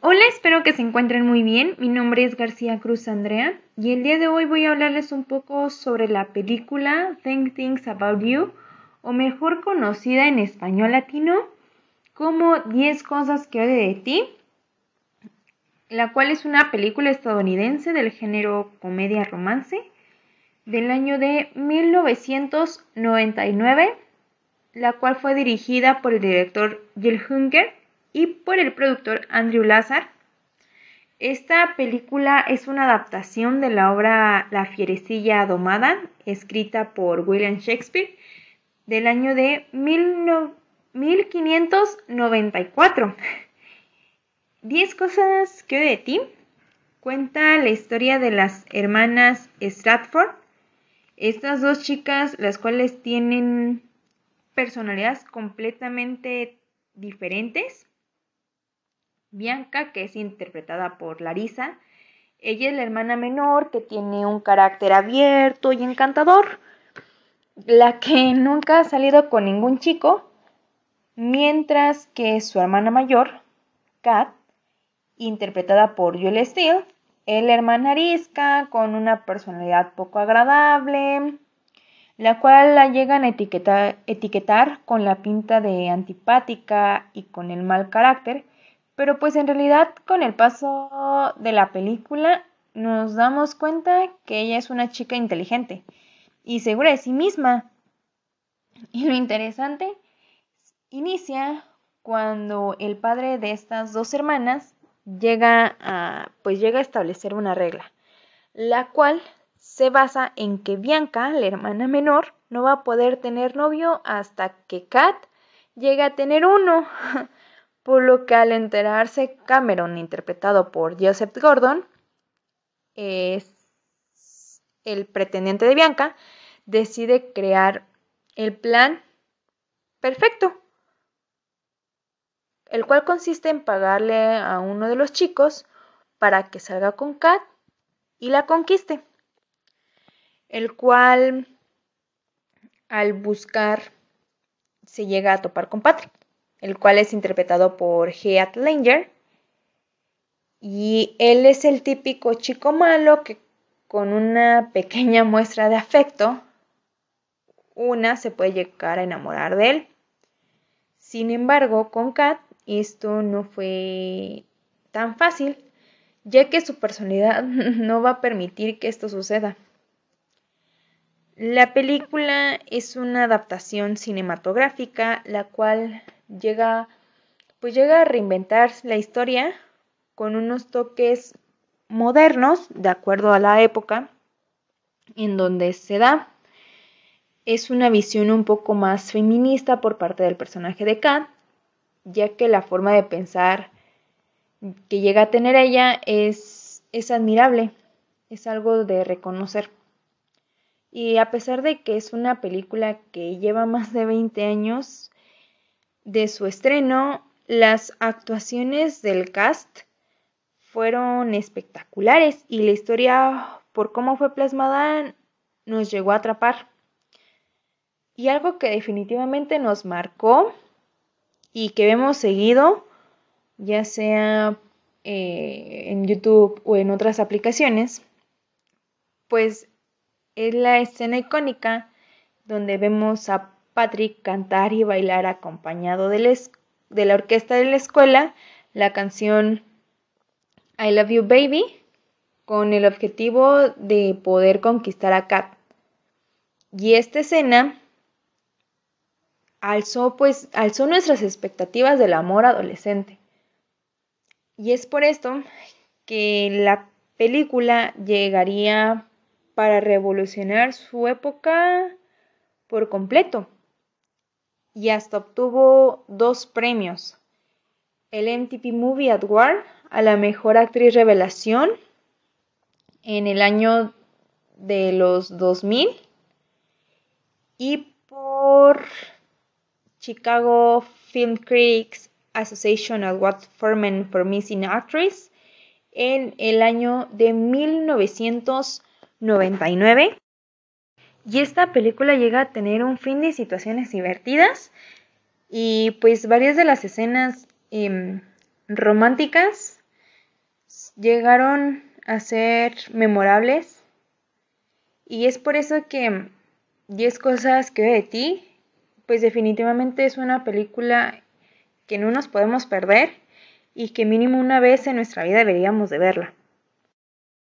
Hola, espero que se encuentren muy bien. Mi nombre es García Cruz Andrea y el día de hoy voy a hablarles un poco sobre la película Think Things About You, o mejor conocida en español latino como 10 cosas que odio de ti, la cual es una película estadounidense del género comedia romance del año de 1999, la cual fue dirigida por el director Jill Hunger y por el productor Andrew Lazar. Esta película es una adaptación de la obra La fierecilla domada, escrita por William Shakespeare, del año de 1594. Diez cosas que de ti cuenta la historia de las hermanas Stratford. Estas dos chicas, las cuales tienen personalidades completamente diferentes, Bianca, que es interpretada por Larisa. Ella es la hermana menor que tiene un carácter abierto y encantador, la que nunca ha salido con ningún chico, mientras que su hermana mayor, Kat, interpretada por Julia Steele, es la hermana arisca con una personalidad poco agradable, la cual la llegan a etiquetar, etiquetar con la pinta de antipática y con el mal carácter, pero pues en realidad con el paso de la película nos damos cuenta que ella es una chica inteligente y segura de sí misma. Y lo interesante inicia cuando el padre de estas dos hermanas llega a pues llega a establecer una regla, la cual se basa en que Bianca, la hermana menor, no va a poder tener novio hasta que Kat llegue a tener uno. por lo que al enterarse Cameron, interpretado por Joseph Gordon, es el pretendiente de Bianca, decide crear el plan perfecto, el cual consiste en pagarle a uno de los chicos para que salga con Kat y la conquiste, el cual al buscar se llega a topar con Patrick el cual es interpretado por Heath Ledger. Y él es el típico chico malo que con una pequeña muestra de afecto, una se puede llegar a enamorar de él. Sin embargo, con Kat esto no fue tan fácil, ya que su personalidad no va a permitir que esto suceda. La película es una adaptación cinematográfica, la cual llega, pues llega a reinventar la historia con unos toques modernos, de acuerdo a la época en donde se da. Es una visión un poco más feminista por parte del personaje de Kat, ya que la forma de pensar que llega a tener ella es, es admirable, es algo de reconocer. Y a pesar de que es una película que lleva más de 20 años, de su estreno, las actuaciones del cast fueron espectaculares y la historia, por cómo fue plasmada, nos llegó a atrapar. Y algo que definitivamente nos marcó y que vemos seguido, ya sea eh, en YouTube o en otras aplicaciones, pues es la escena icónica donde vemos a Patrick cantar y bailar acompañado de, la orquesta de la escuela la canción I Love You Baby con el objetivo de poder conquistar a Kat. Y esta escena alzó pues alzó nuestras expectativas del amor adolescente. Y es por esto que la película llegaría para revolucionar su época por completo y hasta obtuvo dos premios. El MTV Movie Award a la mejor actriz revelación en el año de los 2000 y por Chicago Film Critics Association Award for for Missing Actress en el año de 1999. Y esta película llega a tener un fin de situaciones divertidas y pues varias de las escenas em, románticas llegaron a ser memorables y es por eso que 10 cosas que de ti, pues definitivamente es una película que no nos podemos perder y que mínimo una vez en nuestra vida deberíamos de verla.